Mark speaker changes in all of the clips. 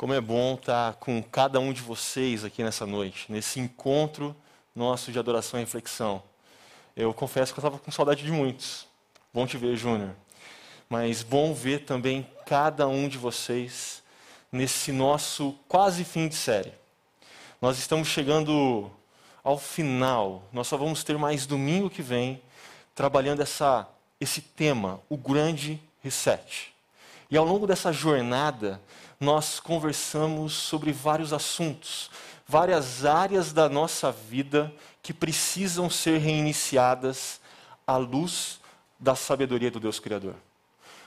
Speaker 1: Como é bom estar com cada um de vocês aqui nessa noite, nesse encontro nosso de adoração e reflexão. Eu confesso que eu estava com saudade de muitos. Bom te ver, Júnior. Mas bom ver também cada um de vocês nesse nosso quase fim de série. Nós estamos chegando ao final. Nós só vamos ter mais domingo que vem trabalhando essa, esse tema, o grande reset. E ao longo dessa jornada, nós conversamos sobre vários assuntos, várias áreas da nossa vida que precisam ser reiniciadas à luz da sabedoria do Deus Criador.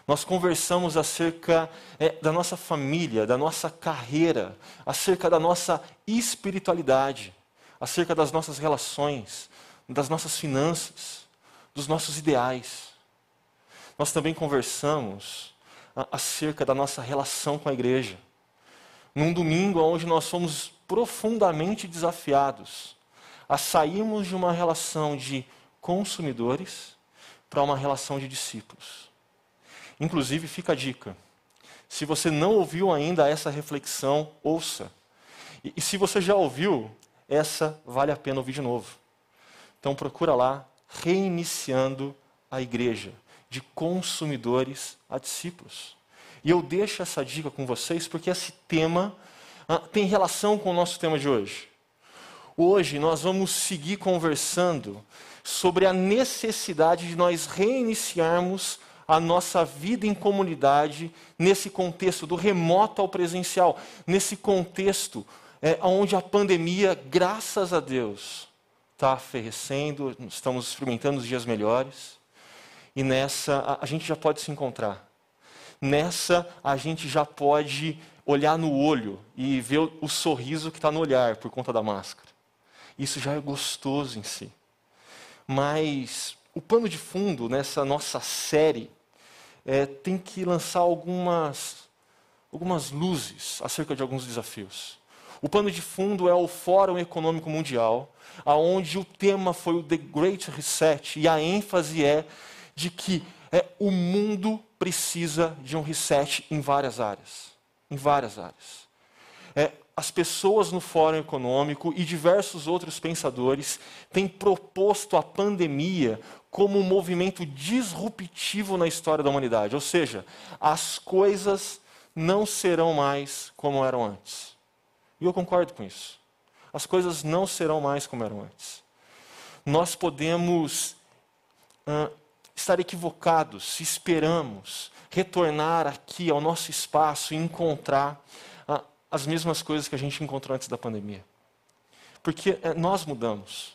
Speaker 1: Nós conversamos acerca é, da nossa família, da nossa carreira, acerca da nossa espiritualidade, acerca das nossas relações, das nossas finanças, dos nossos ideais. Nós também conversamos acerca da nossa relação com a igreja. Num domingo onde nós fomos profundamente desafiados a sairmos de uma relação de consumidores para uma relação de discípulos. Inclusive, fica a dica: se você não ouviu ainda essa reflexão, ouça. E, e se você já ouviu, essa vale a pena ouvir de novo. Então procura lá, reiniciando a igreja de consumidores a discípulos. E eu deixo essa dica com vocês porque esse tema ah, tem relação com o nosso tema de hoje. Hoje nós vamos seguir conversando sobre a necessidade de nós reiniciarmos a nossa vida em comunidade nesse contexto do remoto ao presencial, nesse contexto é, onde a pandemia, graças a Deus, está aferrecendo, estamos experimentando os dias melhores. E nessa a, gente já pode se encontrar. Nessa a gente já pode olhar no olho e ver o, o sorriso que está no olhar por conta da máscara. Isso já é gostoso em si. Mas o pano de fundo nessa nossa série é, tem que lançar algumas, algumas luzes acerca de alguns desafios. O pano de fundo é o Fórum Econômico Mundial, aonde o tema foi o The Great Reset e a ênfase é de que é, o mundo precisa de um reset em várias áreas. Em várias áreas. É, as pessoas no Fórum Econômico e diversos outros pensadores têm proposto a pandemia como um movimento disruptivo na história da humanidade. Ou seja, as coisas não serão mais como eram antes. E eu concordo com isso. As coisas não serão mais como eram antes. Nós podemos estar equivocados se esperamos retornar aqui ao nosso espaço e encontrar ah, as mesmas coisas que a gente encontrou antes da pandemia. Porque eh, nós mudamos.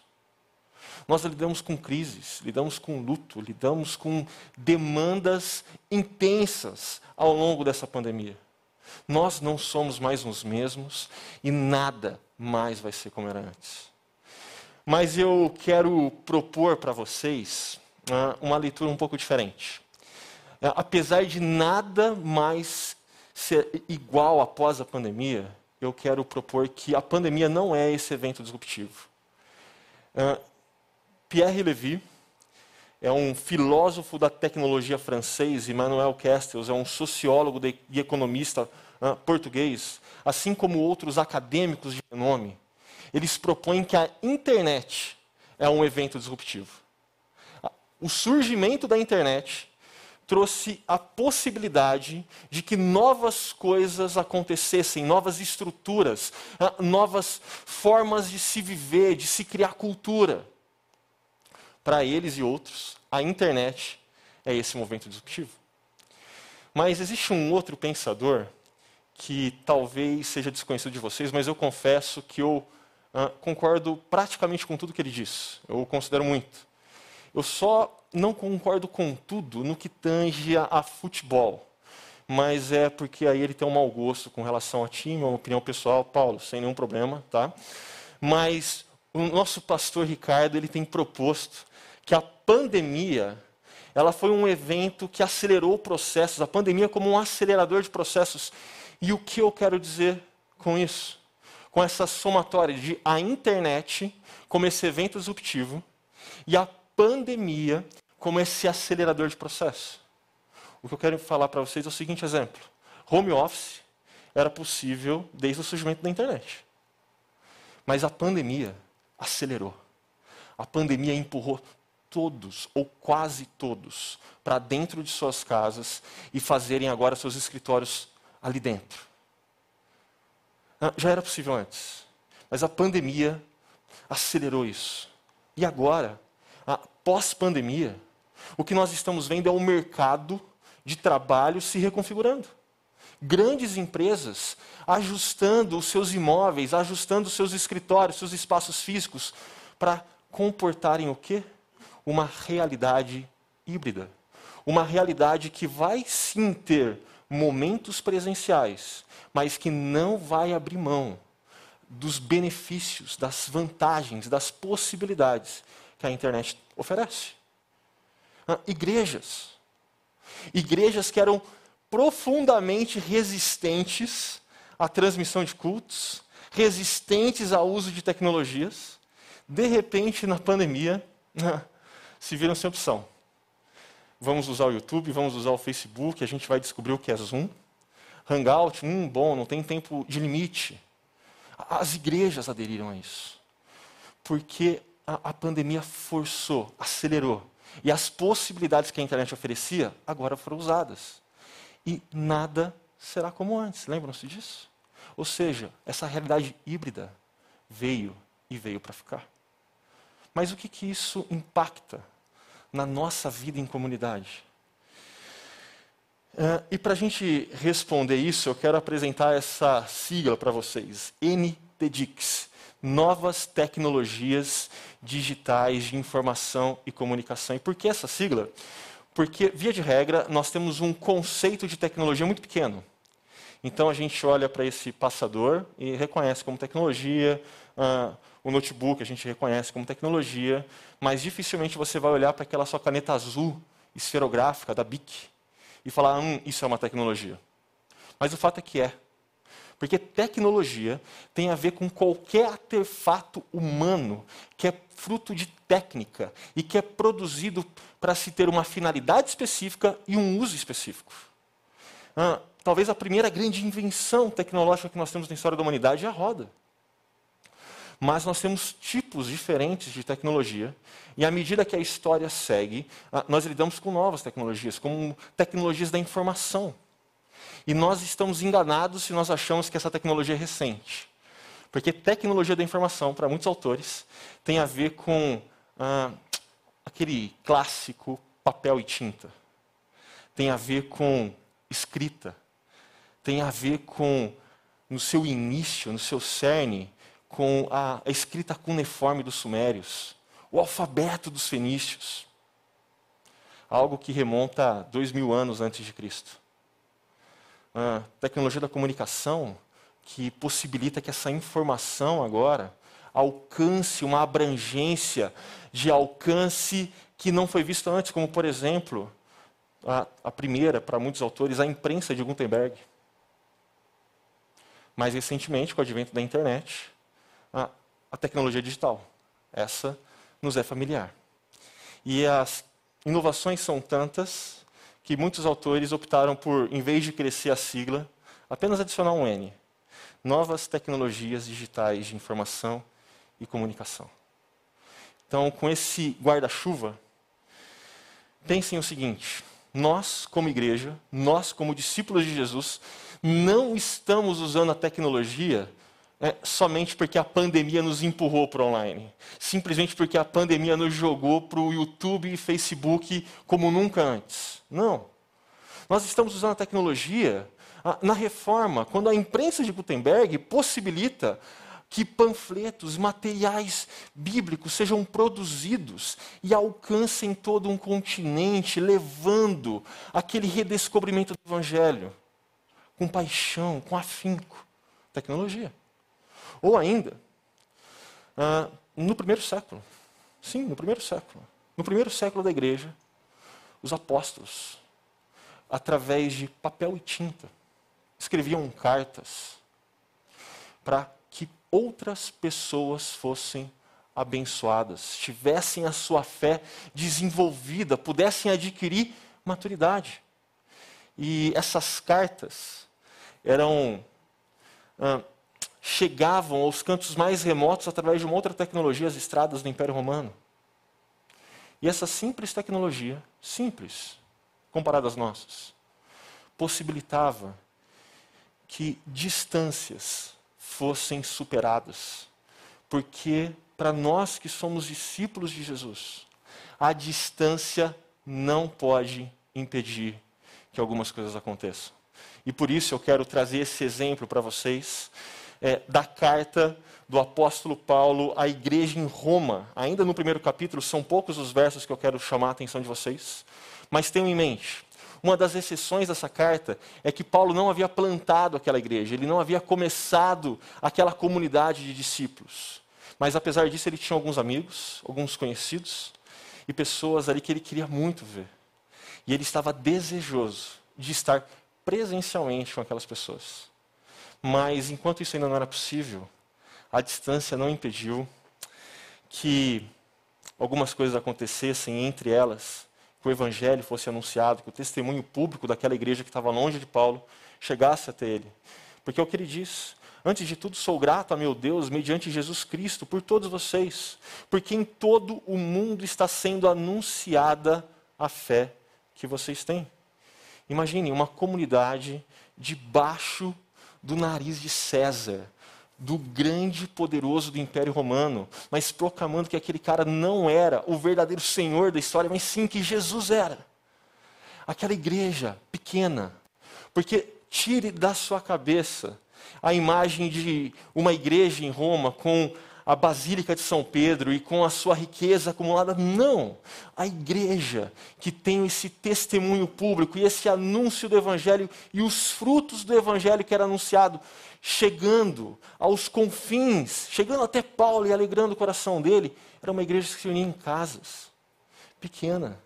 Speaker 1: Nós lidamos com crises, lidamos com luto, lidamos com demandas intensas ao longo dessa pandemia. Nós não somos mais os mesmos e nada mais vai ser como era antes. Mas eu quero propor para vocês uma leitura um pouco diferente. É, apesar de nada mais ser igual após a pandemia, eu quero propor que a pandemia não é esse evento disruptivo. É, Pierre Levy é um filósofo da tecnologia francês, Emmanuel Castells é um sociólogo e economista português, assim como outros acadêmicos de renome. Eles propõem que a internet é um evento disruptivo o surgimento da internet trouxe a possibilidade de que novas coisas acontecessem, novas estruturas, ah, novas formas de se viver, de se criar cultura. Para eles e outros, a internet é esse movimento disruptivo. Mas existe um outro pensador que talvez seja desconhecido de vocês, mas eu confesso que eu uh, concordo praticamente com tudo que ele diz. Eu o considero muito. Eu só não concordo com tudo no que tange a, a, futebol. Mas é porque aí ele tem um mau gosto com relação a time, uma opinião pessoal, Paulo, sem nenhum problema, tá? Mas o nosso pastor Ricardo, ele tem proposto que a pandemia, ela foi um evento que acelerou processos, a pandemia como um acelerador de processos. E o que eu quero dizer com isso? Com essa somatória de a internet como esse evento disruptivo e a pandemia como esse acelerador de processo. O que eu quero falar para vocês é o seguinte exemplo: home office era possível desde o surgimento da internet. Mas a pandemia acelerou. A pandemia empurrou todos, ou quase todos, para dentro de suas casas e fazerem agora seus escritórios ali dentro. Ah, já era possível antes, mas a pandemia acelerou isso. E agora, pós-pandemia, o que nós estamos vendo é o mercado de trabalho se reconfigurando. Grandes empresas ajustando os seus imóveis, ajustando os seus escritórios, seus espaços físicos, para comportarem o quê? Uma realidade híbrida. Uma realidade que vai sim ter momentos presenciais, mas que não vai abrir mão dos benefícios, das vantagens, das possibilidades que a internet oferece. Igrejas. Igrejas que eram profundamente resistentes à transmissão de cultos, resistentes ao uso de tecnologias, de repente, na pandemia, se viram sem opção. Vamos usar o YouTube, vamos usar o Facebook, a gente vai descobrir o que é Zoom. Hangout, hum, bom, não tem tempo de limite. As igrejas aderiram a isso. Porque a, a pandemia forçou, acelerou. E as possibilidades que a internet oferecia agora foram usadas. E nada será como antes. Lembram-se disso? Ou seja, essa realidade híbrida veio e veio para ficar. Mas o que, que isso impacta na nossa vida em comunidade? Uh, e para a gente responder isso, eu quero apresentar essa sigla para vocês: NTDIX Novas Tecnologias Digitais de Informação e Comunicação. E por que essa sigla? Porque, via de regra, nós temos um conceito de tecnologia muito pequeno. Então a gente olha para esse passador e reconhece como tecnologia, uh, o notebook a gente reconhece como tecnologia, mas dificilmente você vai olhar para aquela sua caneta azul esferográfica da BIC e falar, hum, isso é uma tecnologia. Mas o fato é que é. Porque tecnologia tem a ver com qualquer artefato humano que é fruto de técnica e que é produzido para se ter uma finalidade específica e um uso específico. Ah, talvez a primeira grande invenção tecnológica que nós temos na história da humanidade é a roda. Mas nós temos tipos diferentes de tecnologia, e à medida que a história segue, ah, nós lidamos com novas tecnologias, como tecnologias da informação. E nós estamos enganados se nós achamos que essa tecnologia é recente. Porque tecnologia da informação, para muitos autores, tem a ver com ah, aquele clássico papel e tinta. Tem a ver com escrita. Tem a ver com, no seu início, no seu cerne, com a, a escrita cuneiforme dos sumérios, o alfabeto dos fenícios. Algo que remonta a dois mil anos antes de Cristo. A tecnologia da comunicação que possibilita que essa informação agora alcance uma abrangência de alcance que não foi visto antes, como, por exemplo, a, a primeira, para muitos autores, a imprensa de Gutenberg. Mais recentemente, com o advento da internet, a, a tecnologia digital. Essa nos é familiar. E as inovações são tantas que muitos autores optaram por, em vez de crescer a sigla, apenas adicionar um N. Novas tecnologias digitais de informação e comunicação. Então, com esse guarda-chuva, pensem o seguinte: nós, como igreja, nós, como discípulos de Jesus, não estamos usando a tecnologia é, somente porque a pandemia nos empurrou para online. Simplesmente porque a pandemia nos jogou para o YouTube e Facebook como nunca antes. Não. Nós estamos usando a tecnologia na reforma, quando a imprensa de Gutenberg possibilita que panfletos, materiais bíblicos sejam produzidos e alcancem todo um continente, levando aquele redescobrimento do Evangelho com paixão, com afinco. Tecnologia. Ou ainda, ah, no primeiro século. Sim, no primeiro século. No primeiro século da igreja, os apóstolos, através de papel e tinta, escreviam cartas para que outras pessoas fossem abençoadas, tivessem a sua fé desenvolvida, pudessem adquirir maturidade. E essas cartas eram ah, chegavam aos cantos mais remotos através de uma outra tecnologia, as estradas do Império Romano. E essa simples tecnologia, simples, comparada às nossas, possibilitava que distâncias fossem superadas. Porque para nós que somos discípulos de Jesus, a distância não pode impedir que algumas coisas aconteçam. E por isso eu quero trazer esse exemplo para vocês é, da carta do apóstolo Paulo à igreja em Roma. Ainda no primeiro capítulo, são poucos os versos que eu quero chamar a atenção de vocês, mas tenham em mente. Uma das exceções dessa carta é que Paulo não havia plantado aquela igreja, ele não havia começado aquela comunidade de discípulos. Mas apesar disso, ele tinha alguns amigos, alguns conhecidos e pessoas ali que ele queria muito ver. E ele estava desejoso de estar presencialmente com aquelas pessoas. Mas enquanto isso ainda não era possível, a distância não impediu que algumas coisas acontecessem, entre elas, que o evangelho fosse anunciado, que o testemunho público daquela igreja que estava longe de Paulo chegasse até ele. Porque é o que ele diz: Antes de tudo, sou grato a meu Deus, mediante Jesus Cristo, por todos vocês, porque em todo o mundo está sendo anunciada a fé que vocês têm. Imagine uma comunidade debaixo do nariz de César, do grande poderoso do Império Romano, mas proclamando que aquele cara não era o verdadeiro senhor da história, mas sim que Jesus era. Aquela igreja pequena, porque tire da sua cabeça a imagem de uma igreja em Roma com a Basílica de São Pedro e com a sua riqueza acumulada. Não! A igreja que tem esse testemunho público e esse anúncio do Evangelho e os frutos do Evangelho que era anunciado, chegando aos confins, chegando até Paulo e alegrando o coração dele, era uma igreja que se unia em casas, pequena.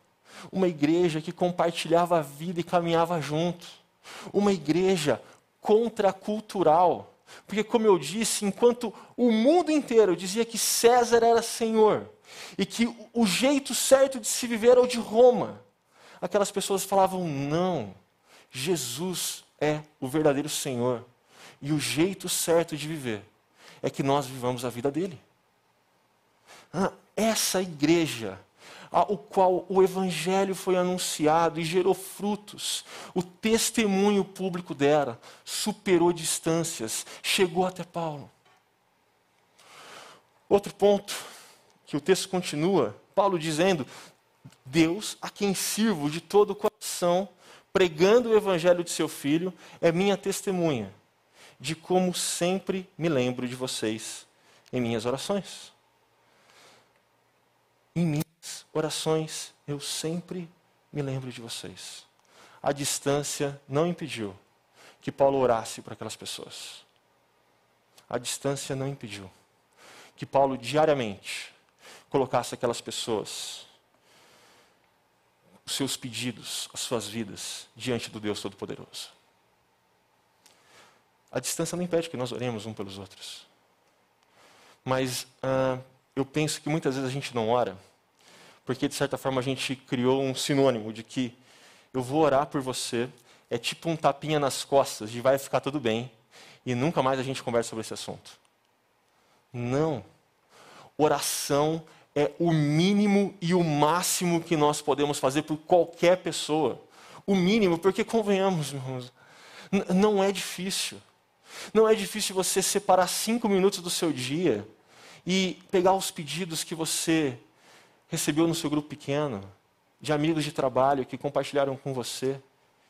Speaker 1: Uma igreja que compartilhava a vida e caminhava junto. Uma igreja contracultural porque, como eu disse, enquanto o mundo inteiro dizia que César era senhor e que o jeito certo de se viver era o de Roma, aquelas pessoas falavam: não, Jesus é o verdadeiro Senhor. E o jeito certo de viver é que nós vivamos a vida dele. Ah, essa igreja ao qual o Evangelho foi anunciado e gerou frutos. O testemunho público dela superou distâncias, chegou até Paulo. Outro ponto, que o texto continua, Paulo dizendo: Deus, a quem sirvo de todo o coração, pregando o Evangelho de seu Filho, é minha testemunha de como sempre me lembro de vocês em minhas orações. Em mim orações, eu sempre me lembro de vocês. A distância não impediu que Paulo orasse para aquelas pessoas. A distância não impediu que Paulo diariamente colocasse aquelas pessoas, os seus pedidos, as suas vidas, diante do Deus Todo-Poderoso. A distância não impede que nós oremos um pelos outros. Mas ah, eu penso que muitas vezes a gente não ora porque de certa forma a gente criou um sinônimo de que eu vou orar por você, é tipo um tapinha nas costas de vai ficar tudo bem, e nunca mais a gente conversa sobre esse assunto. Não. Oração é o mínimo e o máximo que nós podemos fazer por qualquer pessoa. O mínimo, porque convenhamos, irmãos, não é difícil. Não é difícil você separar cinco minutos do seu dia e pegar os pedidos que você recebeu no seu grupo pequeno, de amigos de trabalho que compartilharam com você,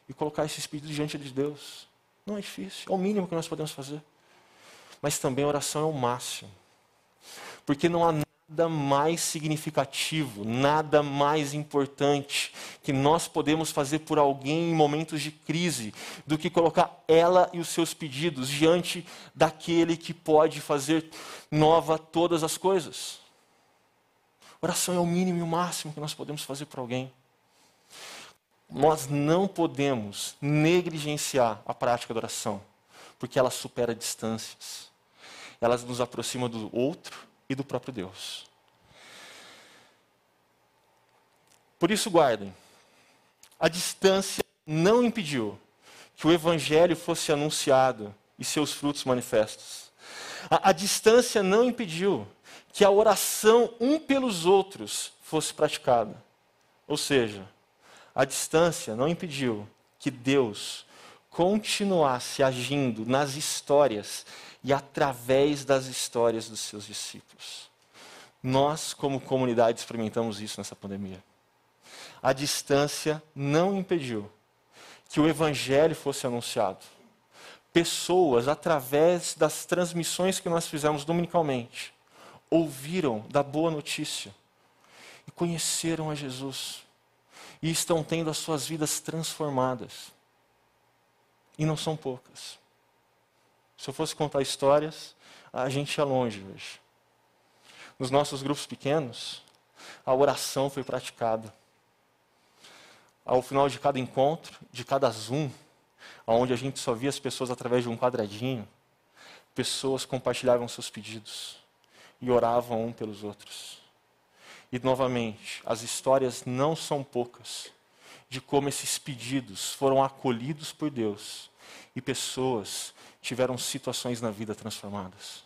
Speaker 1: e colocar esses pedidos diante de Deus. Não é difícil, é o mínimo que nós podemos fazer. Mas também a oração é o máximo. Porque não há nada mais significativo, nada mais importante que nós podemos fazer por alguém em momentos de crise do que colocar ela e os seus pedidos diante daquele que pode fazer nova todas as coisas. Oração é o mínimo e o máximo que nós podemos fazer para alguém. Nós não podemos negligenciar a prática da oração, porque ela supera distâncias. Ela nos aproxima do outro e do próprio Deus. Por isso, guardem. A distância não impediu que o Evangelho fosse anunciado e seus frutos manifestos. A, a distância não impediu que a oração um pelos outros fosse praticada. Ou seja, a distância não impediu que Deus continuasse agindo nas histórias e através das histórias dos seus discípulos. Nós, como comunidade, experimentamos isso nessa pandemia. A distância não impediu que o evangelho fosse anunciado. Pessoas, através das transmissões que nós fizemos dominicalmente, ouviram da boa notícia e conheceram a Jesus e estão tendo as suas vidas transformadas. E não são poucas. Se eu fosse contar histórias, a gente ia longe hoje. Nos nossos grupos pequenos, a oração foi praticada. Ao final de cada encontro, de cada Zoom, onde a gente só via as pessoas através de um quadradinho, pessoas compartilhavam seus pedidos e oravam um pelos outros. E novamente, as histórias não são poucas de como esses pedidos foram acolhidos por Deus e pessoas tiveram situações na vida transformadas.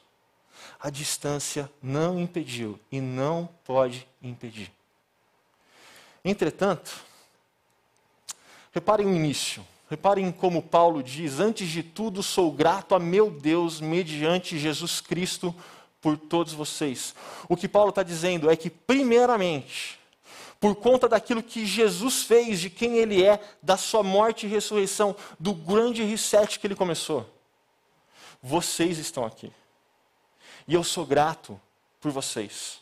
Speaker 1: A distância não impediu e não pode impedir. Entretanto, reparem o início. Reparem como Paulo diz: Antes de tudo, sou grato a meu Deus mediante Jesus Cristo por todos vocês. O que Paulo está dizendo é que, primeiramente, por conta daquilo que Jesus fez, de quem Ele é, da sua morte e ressurreição, do grande reset que Ele começou, vocês estão aqui. E eu sou grato por vocês.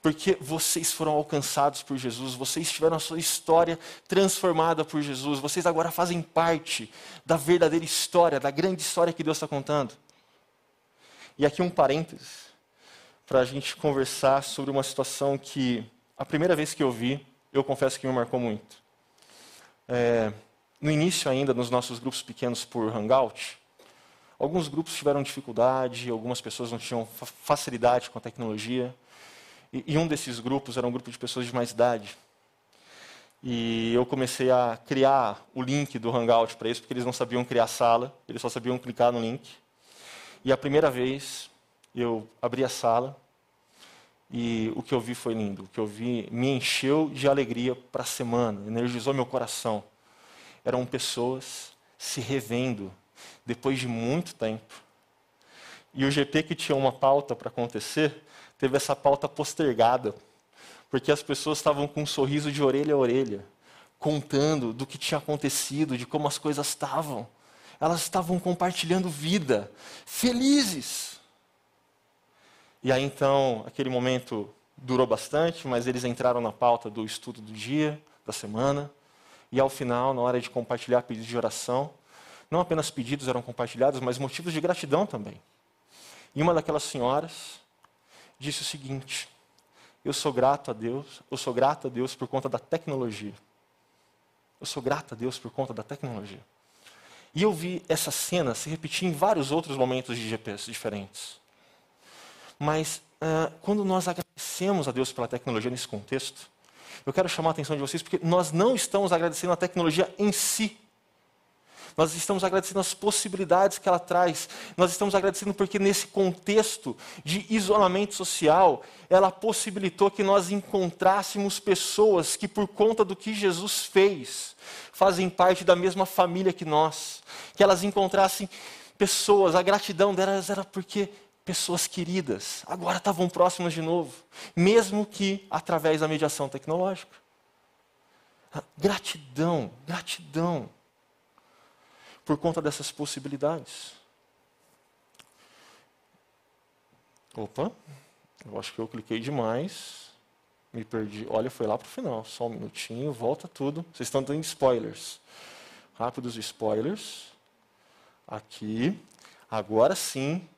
Speaker 1: Porque vocês foram alcançados por Jesus, vocês tiveram a sua história transformada por Jesus, vocês agora fazem parte da verdadeira história, da grande história que Deus está contando. E aqui um parênteses, para a gente conversar sobre uma situação que, a primeira vez que eu vi, eu confesso que me marcou muito. É, no início ainda, nos nossos grupos pequenos por Hangout, alguns grupos tiveram dificuldade, algumas pessoas não tinham facilidade com a tecnologia. E, e um desses grupos era um grupo de pessoas de mais idade. E eu comecei a criar o link do Hangout para isso, porque eles não sabiam criar sala, eles só sabiam clicar no link. E a primeira vez eu abri a sala e o que eu vi foi lindo. O que eu vi me encheu de alegria para a semana, energizou meu coração. Eram pessoas se revendo depois de muito tempo. E o GP que tinha uma pauta para acontecer, teve essa pauta postergada, porque as pessoas estavam com um sorriso de orelha a orelha, contando do que tinha acontecido, de como as coisas estavam elas estavam compartilhando vida, felizes. E aí então, aquele momento durou bastante, mas eles entraram na pauta do estudo do dia, da semana, e ao final, na hora de compartilhar pedidos de oração, não apenas pedidos eram compartilhados, mas motivos de gratidão também. E uma daquelas senhoras disse o seguinte: Eu sou grato a Deus, eu sou grato a Deus por conta da tecnologia. Eu sou grato a Deus por conta da tecnologia. E eu vi essa cena se repetir em vários outros momentos de GPS diferentes. Mas uh, quando nós agradecemos a Deus pela tecnologia nesse contexto, eu quero chamar a atenção de vocês porque nós não estamos agradecendo a tecnologia em si. Nós estamos agradecendo as possibilidades que ela traz. Nós estamos agradecendo porque, nesse contexto de isolamento social, ela possibilitou que nós encontrássemos pessoas que, por conta do que Jesus fez, fazem parte da mesma família que nós. Que elas encontrassem pessoas, a gratidão delas era porque pessoas queridas agora estavam próximas de novo, mesmo que através da mediação tecnológica. Gratidão, gratidão por conta dessas possibilidades. Opa, eu acho que eu cliquei demais. Me perdi. Olha, foi lá para o final. Só um minutinho, volta tudo. Vocês estão dando spoilers. Rápidos spoilers. Aqui. Agora sim,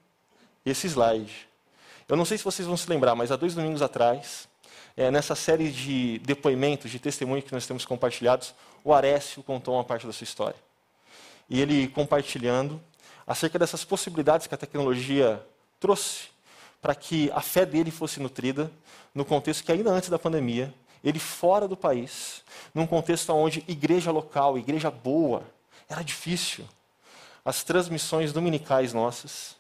Speaker 1: esse slide. Eu não sei se vocês vão se lembrar, mas há dois domingos atrás, é, nessa série de depoimentos, de testemunhos que nós temos compartilhados, o Arécio contou uma parte da sua história e ele compartilhando acerca dessas possibilidades que a tecnologia trouxe para que a fé dele fosse nutrida no contexto que ainda antes da pandemia, ele fora do país, num contexto onde igreja local, igreja boa, era difícil. as transmissões dominicais nossas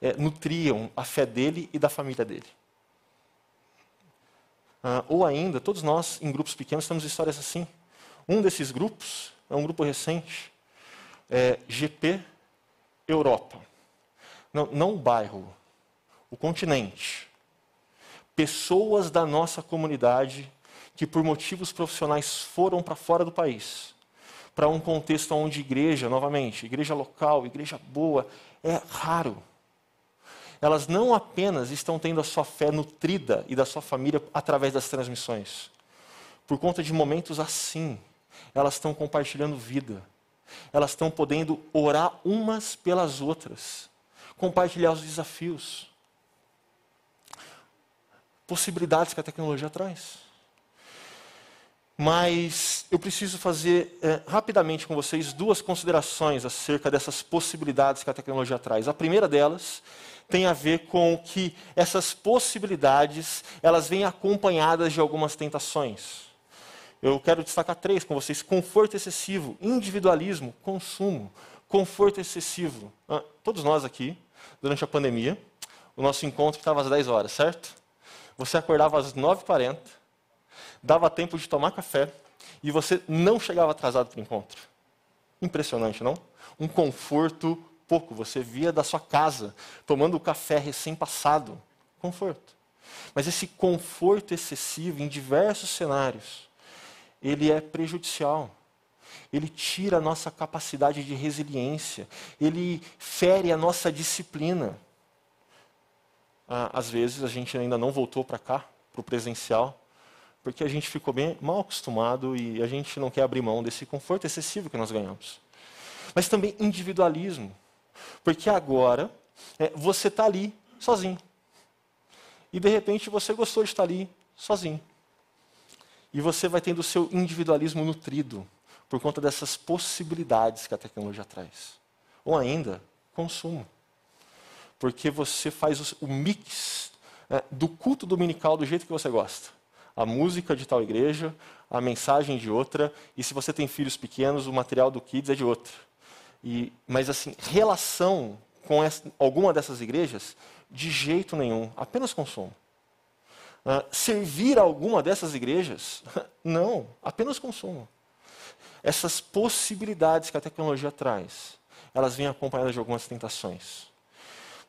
Speaker 1: é, nutriam a fé dele e da família dele. Ah, ou ainda, todos nós, em grupos pequenos, temos histórias assim. Um desses grupos é um grupo recente, é GP Europa. Não, não o bairro, o continente. Pessoas da nossa comunidade que, por motivos profissionais, foram para fora do país para um contexto onde igreja, novamente, igreja local, igreja boa, é raro. Elas não apenas estão tendo a sua fé nutrida e da sua família através das transmissões. Por conta de momentos assim, elas estão compartilhando vida. Elas estão podendo orar umas pelas outras, compartilhar os desafios, possibilidades que a tecnologia traz. Mas eu preciso fazer é, rapidamente com vocês duas considerações acerca dessas possibilidades que a tecnologia traz. A primeira delas tem a ver com que essas possibilidades elas vêm acompanhadas de algumas tentações. Eu quero destacar três com vocês: conforto excessivo, individualismo, consumo, conforto excessivo. Ah, todos nós aqui, durante a pandemia, o nosso encontro estava às 10 horas, certo? Você acordava às 9h40 dava tempo de tomar café e você não chegava atrasado para o encontro. Impressionante, não? Um conforto pouco. Você via da sua casa, tomando o café recém-passado. Conforto. Mas esse conforto excessivo, em diversos cenários, ele é prejudicial. Ele tira a nossa capacidade de resiliência. Ele fere a nossa disciplina. Ah, às vezes a gente ainda não voltou para cá, para o presencial, porque a gente ficou bem mal acostumado e a gente não quer abrir mão desse conforto excessivo que nós ganhamos. Mas também individualismo, porque agora é, você está ali sozinho. E de repente você gostou de estar ali sozinho. E você vai tendo o seu individualismo nutrido por conta dessas possibilidades que a tecnologia traz. Ou ainda, consumo. Porque você faz o, mix é, do culto dominical do jeito que você gosta a música de tal igreja, a mensagem de outra, e se você tem filhos pequenos, o material do Kids é de outra. E, mas assim, relação com essa, alguma dessas igrejas, de jeito nenhum, apenas consumo. Uh, servir a alguma dessas igrejas? Não, apenas consumo. Essas possibilidades que a tecnologia traz, elas vêm acompanhadas de algumas tentações.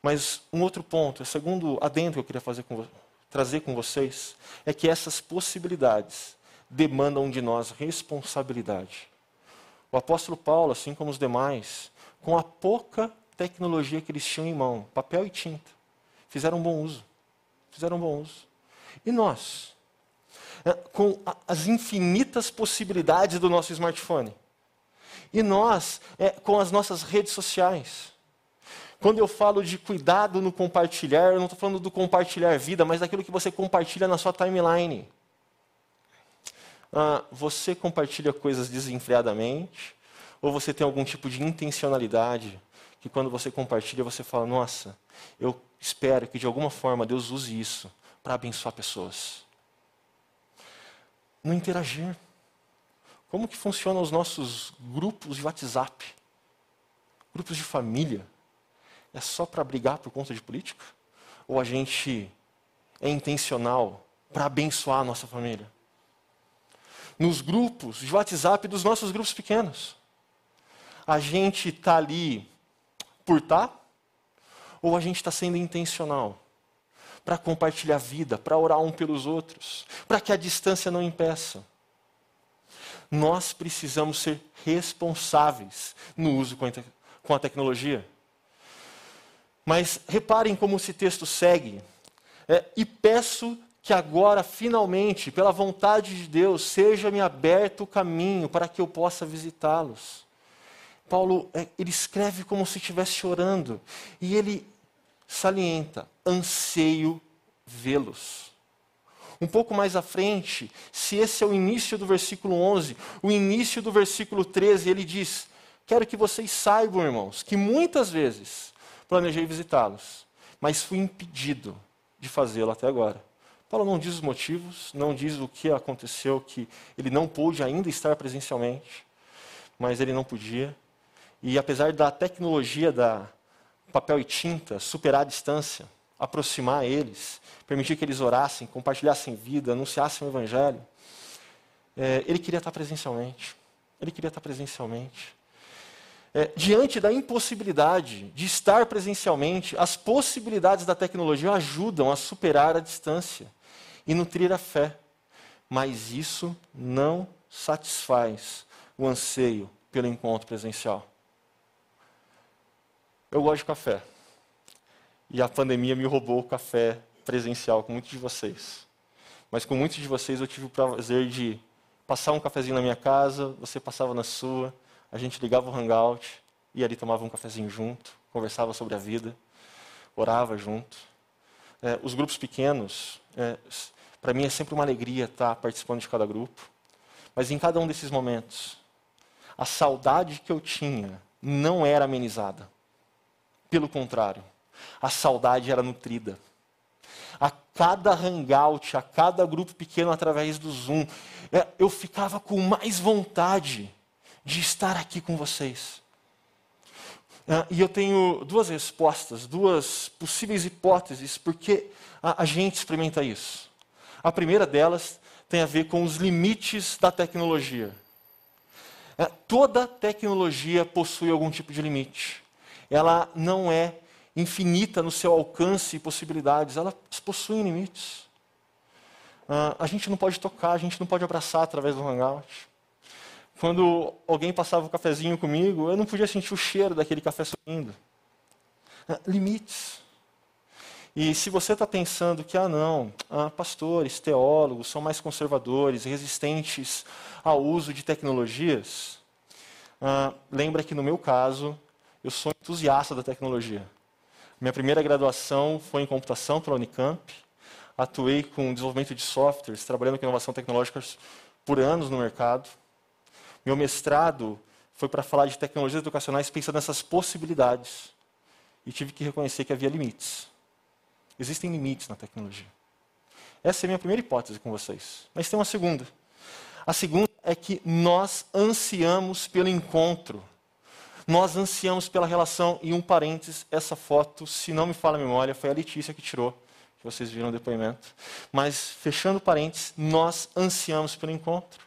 Speaker 1: Mas um outro ponto, o segundo adendo que eu queria fazer com, trazer com vocês é que essas possibilidades demandam de nós responsabilidade. O apóstolo Paulo, assim como os demais, com a pouca tecnologia que eles tinham em mão, papel e tinta, fizeram bom uso. Fizeram bom uso. E nós? É, com as infinitas possibilidades do nosso smartphone. E nós, é, com as nossas redes sociais. Quando eu falo de cuidado no compartilhar, eu não estou falando do compartilhar vida, mas daquilo que você compartilha na sua timeline. Ah, você compartilha coisas desenfreadamente? Ou você tem algum tipo de intencionalidade que quando você compartilha você fala: Nossa, eu espero que de alguma forma Deus use isso para abençoar pessoas? No interagir. Como que funcionam os nossos grupos de WhatsApp? Grupos de família? É só para brigar por conta de política? Ou a gente é intencional para abençoar a nossa família? Nos grupos de WhatsApp dos nossos grupos pequenos, a gente está ali por? Tá? Ou a gente está sendo intencional para compartilhar a vida, para orar um pelos outros, para que a distância não impeça? Nós precisamos ser responsáveis no uso com a tecnologia. Mas reparem como esse texto segue. É, e peço que agora, finalmente, pela vontade de Deus, seja-me aberto o caminho para que eu possa visitá-los. Paulo, é, ele escreve como se estivesse chorando. E ele salienta: anseio vê-los. Um pouco mais à frente, se esse é o início do versículo 11, o início do versículo 13, ele diz: Quero que vocês saibam, irmãos, que muitas vezes planejei visitá-los, mas fui impedido de fazê-lo até agora. Paulo não diz os motivos, não diz o que aconteceu, que ele não pôde ainda estar presencialmente, mas ele não podia. E apesar da tecnologia da papel e tinta superar a distância, aproximar eles, permitir que eles orassem, compartilhassem vida, anunciassem o Evangelho, é, ele queria estar presencialmente. Ele queria estar presencialmente. É, diante da impossibilidade de estar presencialmente, as possibilidades da tecnologia ajudam a superar a distância e nutrir a fé. Mas isso não satisfaz o anseio pelo encontro presencial. Eu gosto de café. E a pandemia me roubou o café presencial com muitos de vocês. Mas com muitos de vocês eu tive o prazer de passar um cafezinho na minha casa, você passava na sua, a gente ligava o hangout e ali tomava um cafezinho junto, conversava sobre a vida, orava junto. É, os grupos pequenos, é, para mim é sempre uma alegria estar participando de cada grupo. Mas em cada um desses momentos, a saudade que eu tinha não era amenizada. Pelo contrário, a saudade era nutrida. A cada hangout, a cada grupo pequeno através do Zoom, é, eu ficava com mais vontade de estar aqui com vocês. É, e eu tenho duas respostas, duas possíveis hipóteses, porque a gente experimenta isso. A primeira delas tem a ver com os limites da tecnologia. É, toda tecnologia possui algum tipo de limite. Ela não é infinita no seu alcance e possibilidades, elas possuem limites. Uh, a gente não pode tocar, a gente não pode abraçar através do Hangout. Quando alguém passava um cafezinho comigo, eu não podia sentir o cheiro daquele café subindo. Uh, limites. E se você está pensando que, ah, não, ah, pastores, teólogos são mais conservadores, resistentes ao uso de tecnologias, ah, lembra que no meu caso, eu sou entusiasta da tecnologia. Minha primeira graduação foi em computação pela Unicamp. Atuei com desenvolvimento de softwares, trabalhando com inovação tecnológica por anos no mercado. Meu mestrado foi para falar de tecnologias educacionais pensando nessas possibilidades. E tive que reconhecer que havia limites. Existem limites na tecnologia. Essa é a minha primeira hipótese com vocês. Mas tem uma segunda. A segunda é que nós ansiamos pelo encontro nós ansiamos pela relação, e um parênteses, essa foto, se não me fala a memória, foi a Letícia que tirou, que vocês viram o depoimento. Mas, fechando parênteses, nós ansiamos pelo encontro.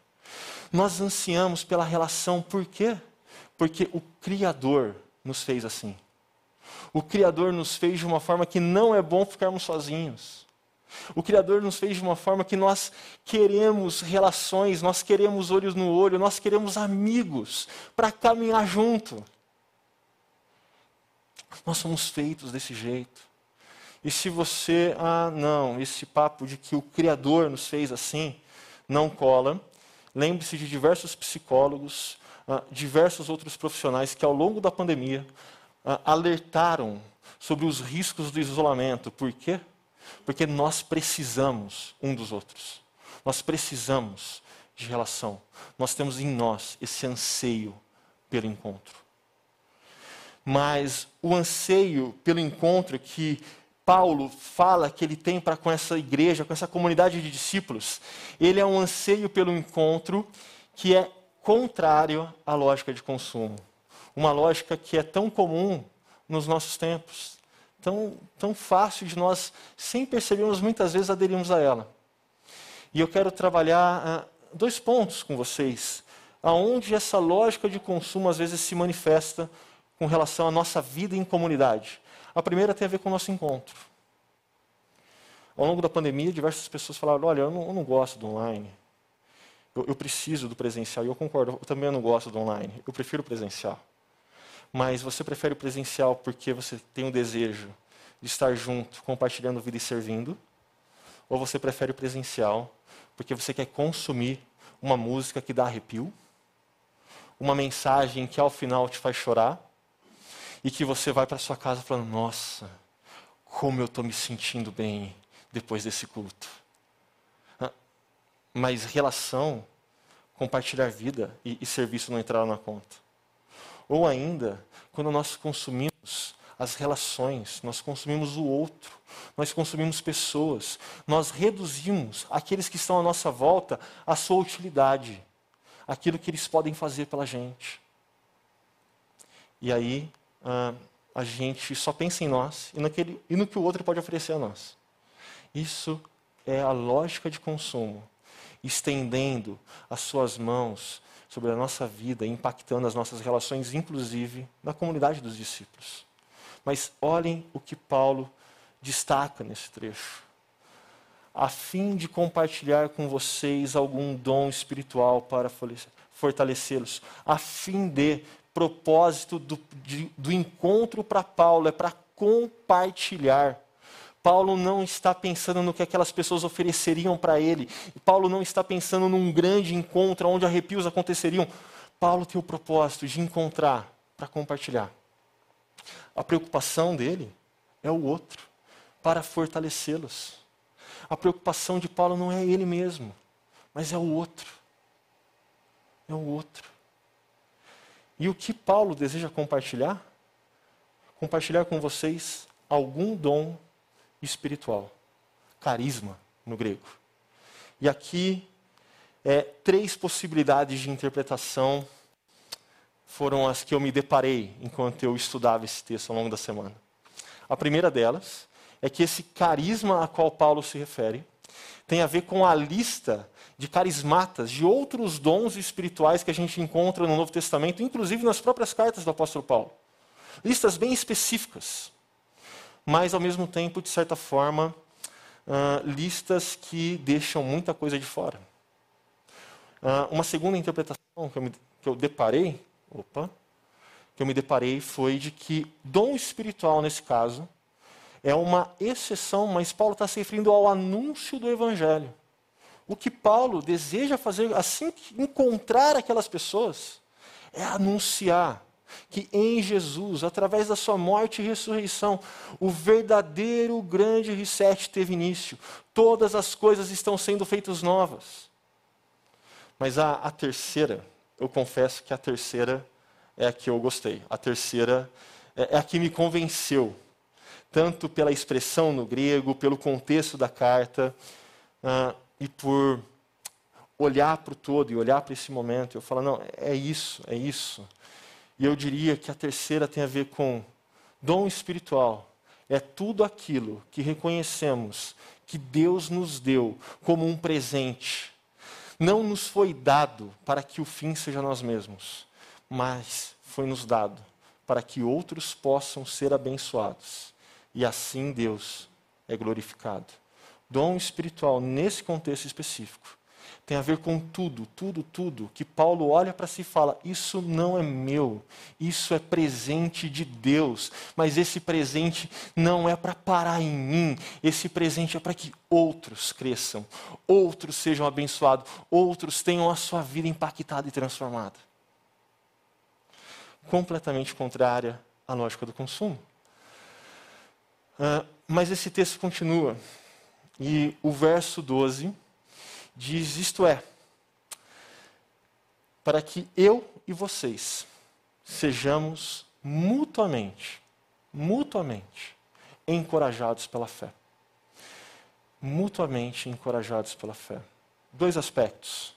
Speaker 1: Nós ansiamos pela relação, por quê? Porque o Criador nos fez assim. O Criador nos fez de uma forma que não é bom ficarmos sozinhos. O Criador nos fez de uma forma que nós queremos relações, nós queremos olhos no olho, nós queremos amigos para caminhar junto. Nós somos feitos desse jeito. E se você, ah, não, esse papo de que o Criador nos fez assim, não cola, lembre-se de diversos psicólogos, ah, diversos outros profissionais que ao longo da pandemia ah, alertaram sobre os riscos do isolamento. Por quê? Porque nós precisamos um dos outros. Nós precisamos de relação. Nós temos em nós esse anseio pelo encontro. Mas o anseio pelo encontro que Paulo fala que ele tem para com essa igreja, com essa comunidade de discípulos, ele é um anseio pelo encontro que é contrário à lógica de consumo. Uma lógica que é tão comum nos nossos tempos tão, tão fácil de nós, sem percebermos, muitas vezes aderimos a ela. E eu quero trabalhar ah, dois pontos com vocês, aonde essa lógica de consumo às vezes se manifesta com relação à nossa vida em comunidade. A primeira tem a ver com o nosso encontro. Ao longo da pandemia, diversas pessoas falaram: olha, eu não, eu não gosto do online. Eu, eu, preciso do presencial. E eu concordo, eu também não gosto do online. Eu prefiro o presencial mas você prefere o presencial porque você tem um desejo de estar junto, compartilhando vida e servindo? Ou você prefere o presencial porque você quer consumir uma música que dá arrepio? Uma mensagem que ao final te faz chorar? E que você vai para sua casa falando: Nossa, como eu estou me sentindo bem depois desse culto. Ah, mas relação, compartilhar vida e, e serviço não entraram na conta. Ou ainda, quando nós consumimos as relações, nós consumimos o outro, nós consumimos pessoas, nós reduzimos aqueles que estão à nossa volta à sua utilidade, aquilo que eles podem fazer pela gente. E aí ah, a gente só pensa em nós e, naquele, e no que o outro pode oferecer a nós. Isso é a lógica de consumo, estendendo as suas mãos sobre a nossa vida, impactando as nossas relações, inclusive na comunidade dos discípulos. Mas olhem o que Paulo destaca nesse trecho. A fim de compartilhar com vocês algum dom espiritual para fortalecê-los, a fim de propósito do, de, do encontro para Paulo é para compartilhar. Paulo não está pensando no que aquelas pessoas ofereceriam para ele. Paulo não está pensando num grande encontro onde arrepios aconteceriam. Paulo tem o propósito de encontrar para compartilhar. A preocupação dele é o outro, para fortalecê-los. A preocupação de Paulo não é ele mesmo, mas é o outro. É o outro. E o que Paulo deseja compartilhar? Compartilhar com vocês algum dom espiritual. Carisma, no grego. E aqui, é, três possibilidades de interpretação foram as que eu me deparei enquanto eu estudava esse texto ao longo da semana. A primeira delas é que esse carisma a qual Paulo se refere tem a ver com a lista de carismatas, de outros dons espirituais que a gente encontra no Novo Testamento, inclusive nas próprias cartas do apóstolo Paulo. Listas bem específicas, mas ao mesmo tempo, de certa forma, uh, listas que deixam muita coisa de fora. Uh, uma segunda interpretação que eu, me, que eu deparei, opa, que eu me deparei foi de que dom espiritual, nesse caso, é uma exceção, mas Paulo está se referindo ao anúncio do Evangelho. O que Paulo deseja fazer assim que encontrar aquelas pessoas é anunciar que em Jesus, através da sua morte e ressurreição, o verdadeiro grande reset teve início. Todas as coisas estão sendo feitas novas. Mas a, a terceira, eu confesso que a terceira é a que eu gostei. A terceira é, é a que me convenceu tanto pela expressão no grego, pelo contexto da carta, uh, e por olhar para o todo e olhar para esse momento. Eu falo, não, é isso, é isso. E eu diria que a terceira tem a ver com dom espiritual. É tudo aquilo que reconhecemos que Deus nos deu como um presente. Não nos foi dado para que o fim seja nós mesmos, mas foi nos dado para que outros possam ser abençoados e assim Deus é glorificado. Dom espiritual, nesse contexto específico, tem a ver com tudo, tudo, tudo que Paulo olha para si e fala: Isso não é meu, isso é presente de Deus, mas esse presente não é para parar em mim, esse presente é para que outros cresçam, outros sejam abençoados, outros tenham a sua vida impactada e transformada. Completamente contrária à lógica do consumo. Uh, mas esse texto continua. E o verso 12 diz: Isto é, para que eu e vocês sejamos mutuamente, mutuamente encorajados pela fé. Mutuamente encorajados pela fé. Dois aspectos.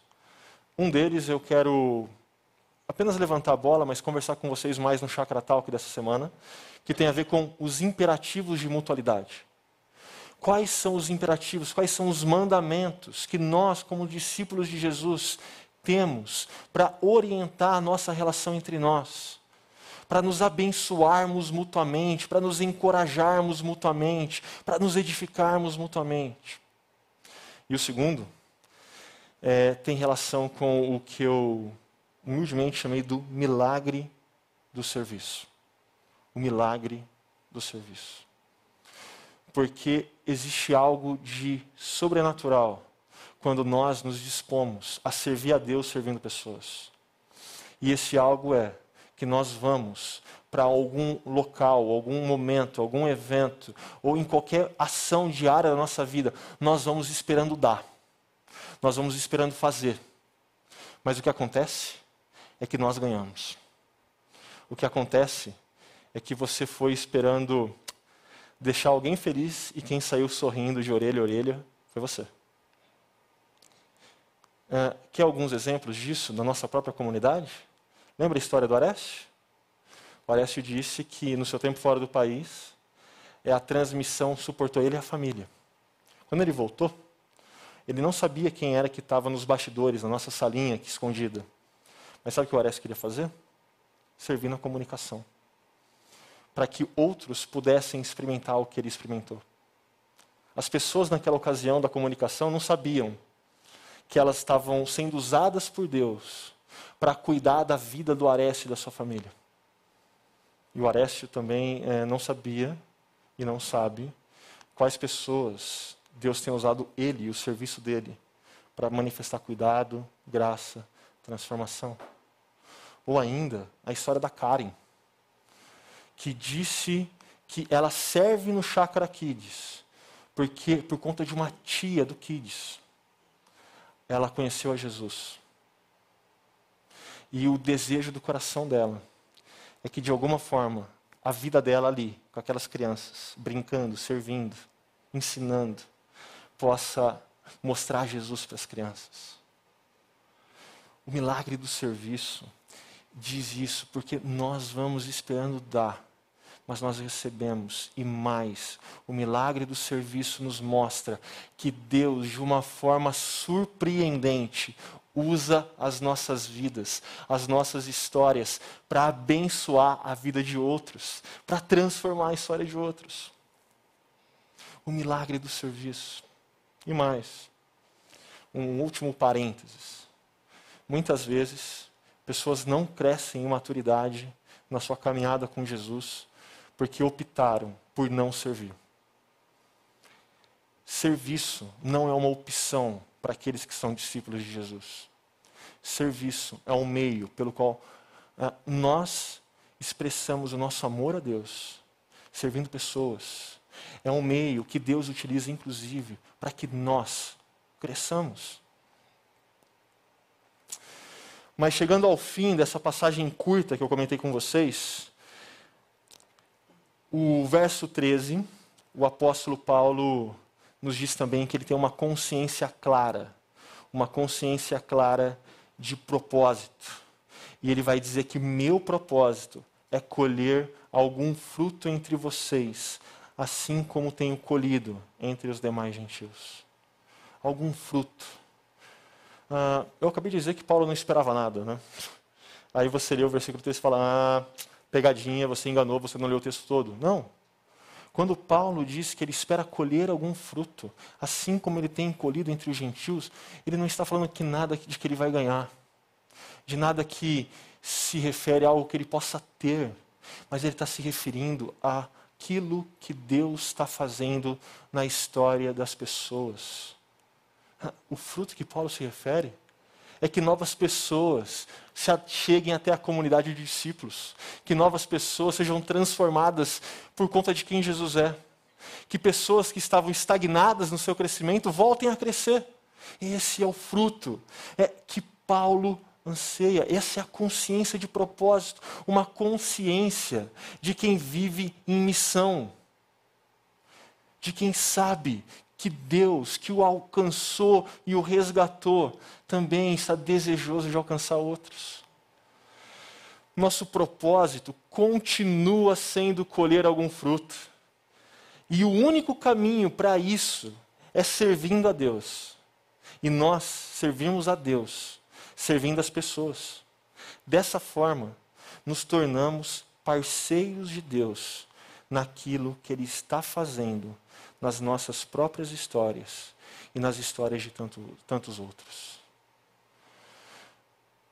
Speaker 1: Um deles eu quero apenas levantar a bola, mas conversar com vocês mais no Chakra Talk dessa semana, que tem a ver com os imperativos de mutualidade. Quais são os imperativos, quais são os mandamentos que nós, como discípulos de Jesus, temos para orientar a nossa relação entre nós? Para nos abençoarmos mutuamente, para nos encorajarmos mutuamente, para nos edificarmos mutuamente. E o segundo é, tem relação com o que eu humildemente chamei do milagre do serviço o milagre do serviço. Porque existe algo de sobrenatural quando nós nos dispomos a servir a Deus servindo pessoas. E esse algo é que nós vamos para algum local, algum momento, algum evento, ou em qualquer ação diária da nossa vida, nós vamos esperando dar. Nós vamos esperando fazer. Mas o que acontece é que nós ganhamos. O que acontece é que você foi esperando deixar alguém feliz e quem saiu sorrindo de orelha a orelha foi você. Uh, quer alguns exemplos disso na nossa própria comunidade? Lembra a história do Areste? O Arécio disse que no seu tempo fora do país, é a transmissão suportou ele e a família. Quando ele voltou, ele não sabia quem era que estava nos bastidores, na nossa salinha aqui escondida. Mas sabe o que o Ares queria fazer? Servir na comunicação. Para que outros pudessem experimentar o que ele experimentou. As pessoas naquela ocasião da comunicação não sabiam que elas estavam sendo usadas por Deus para cuidar da vida do Arécio e da sua família. E o Arécio também é, não sabia e não sabe quais pessoas Deus tem usado ele e o serviço dele para manifestar cuidado, graça, transformação. Ou ainda, a história da Karen, que disse que ela serve no Chakra Kids, porque por conta de uma tia do Kids, ela conheceu a Jesus. E o desejo do coração dela é que de alguma forma a vida dela ali, com aquelas crianças, brincando, servindo, ensinando, possa mostrar Jesus para as crianças. O milagre do serviço diz isso porque nós vamos esperando dar, mas nós recebemos e mais. O milagre do serviço nos mostra que Deus, de uma forma surpreendente, usa as nossas vidas, as nossas histórias, para abençoar a vida de outros, para transformar a história de outros. O milagre do serviço. E mais, um último parênteses. Muitas vezes, pessoas não crescem em maturidade na sua caminhada com Jesus porque optaram por não servir. Serviço não é uma opção para aqueles que são discípulos de Jesus. Serviço é um meio pelo qual uh, nós expressamos o nosso amor a Deus, servindo pessoas. É um meio que Deus utiliza, inclusive, para que nós cresçamos. Mas chegando ao fim dessa passagem curta que eu comentei com vocês, o verso 13, o apóstolo Paulo nos diz também que ele tem uma consciência clara, uma consciência clara de propósito. E ele vai dizer que meu propósito é colher algum fruto entre vocês, assim como tenho colhido entre os demais gentios. Algum fruto. Ah, eu acabei de dizer que Paulo não esperava nada, né? Aí você lê o versículo 3 e fala: ah, pegadinha, você enganou, você não leu o texto todo. Não. Quando Paulo diz que ele espera colher algum fruto, assim como ele tem colhido entre os gentios, ele não está falando que nada de que ele vai ganhar, de nada que se refere a algo que ele possa ter, mas ele está se referindo a aquilo que Deus está fazendo na história das pessoas. O fruto que Paulo se refere é que novas pessoas se cheguem até a comunidade de discípulos, que novas pessoas sejam transformadas por conta de quem Jesus é, que pessoas que estavam estagnadas no seu crescimento voltem a crescer. Esse é o fruto é que Paulo anseia. Essa é a consciência de propósito, uma consciência de quem vive em missão, de quem sabe que Deus, que o alcançou e o resgatou, também está desejoso de alcançar outros. Nosso propósito continua sendo colher algum fruto. E o único caminho para isso é servindo a Deus. E nós servimos a Deus servindo as pessoas. Dessa forma, nos tornamos parceiros de Deus naquilo que Ele está fazendo nas nossas próprias histórias e nas histórias de tanto, tantos outros.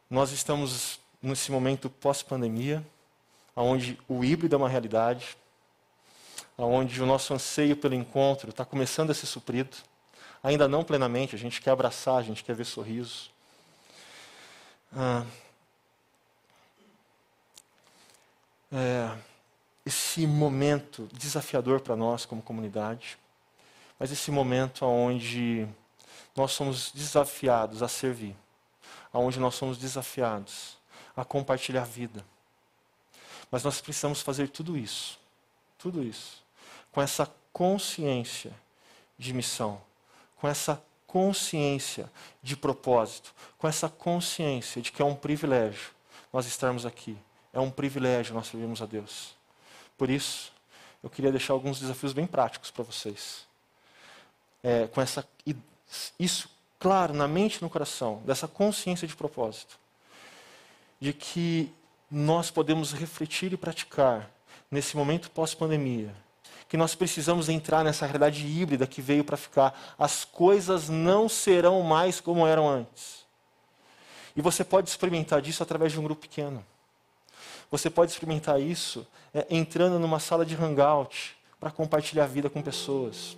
Speaker 1: Nós estamos nesse momento pós-pandemia, onde o híbrido é uma realidade, onde o nosso anseio pelo encontro está começando a ser suprido, ainda não plenamente, a gente quer abraçar, a gente quer ver sorrisos. Ah, é, esse momento desafiador para nós como comunidade, mas esse momento onde nós somos desafiados a servir, onde nós somos desafiados a compartilhar a vida. Mas nós precisamos fazer tudo isso, tudo isso, com essa consciência de missão, com essa consciência de propósito, com essa consciência de que é um privilégio nós estarmos aqui. É um privilégio nós servirmos a Deus. Por isso, eu queria deixar alguns desafios bem práticos para vocês. É, com essa, isso claro na mente e no coração, dessa consciência de propósito. De que nós podemos refletir e praticar nesse momento pós-pandemia. Que nós precisamos entrar nessa realidade híbrida que veio para ficar. As coisas não serão mais como eram antes. E você pode experimentar disso através de um grupo pequeno. Você pode experimentar isso é, entrando numa sala de hangout para compartilhar a vida com pessoas.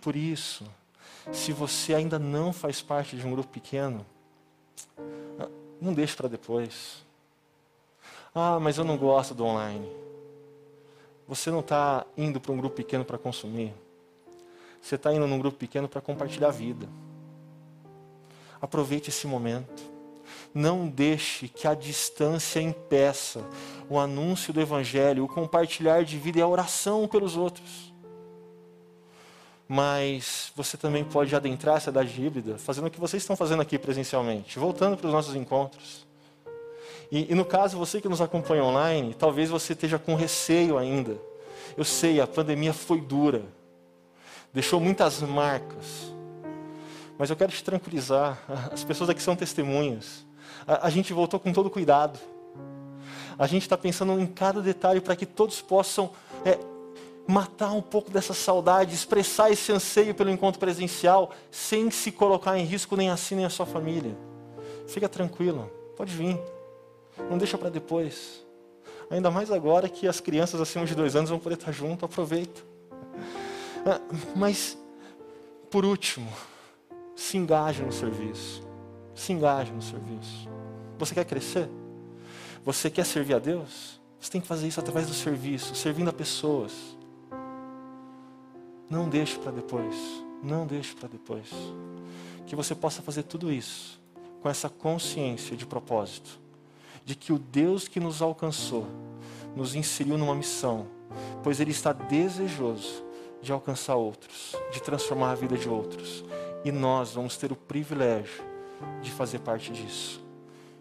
Speaker 1: Por isso, se você ainda não faz parte de um grupo pequeno, não deixe para depois. Ah, mas eu não gosto do online. Você não está indo para um grupo pequeno para consumir. Você está indo num grupo pequeno para compartilhar a vida. Aproveite esse momento. Não deixe que a distância impeça o anúncio do Evangelho, o compartilhar de vida e a oração pelos outros. Mas você também pode adentrar a cidade híbrida fazendo o que vocês estão fazendo aqui presencialmente, voltando para os nossos encontros. E, e no caso, você que nos acompanha online, talvez você esteja com receio ainda. Eu sei, a pandemia foi dura, deixou muitas marcas. Mas eu quero te tranquilizar, as pessoas aqui são testemunhas. A, a gente voltou com todo cuidado. A gente está pensando em cada detalhe para que todos possam é, matar um pouco dessa saudade, expressar esse anseio pelo encontro presencial, sem se colocar em risco nem assim nem a sua família. Fica tranquilo, pode vir. Não deixa para depois. Ainda mais agora que as crianças acima de dois anos vão poder estar junto, aproveita. Ah, mas, por último, se engaje no serviço. Se engaje no serviço. Você quer crescer? Você quer servir a Deus? Você tem que fazer isso através do serviço, servindo a pessoas. Não deixe para depois. Não deixe para depois. Que você possa fazer tudo isso com essa consciência de propósito, de que o Deus que nos alcançou nos inseriu numa missão, pois Ele está desejoso de alcançar outros, de transformar a vida de outros. E nós vamos ter o privilégio de fazer parte disso.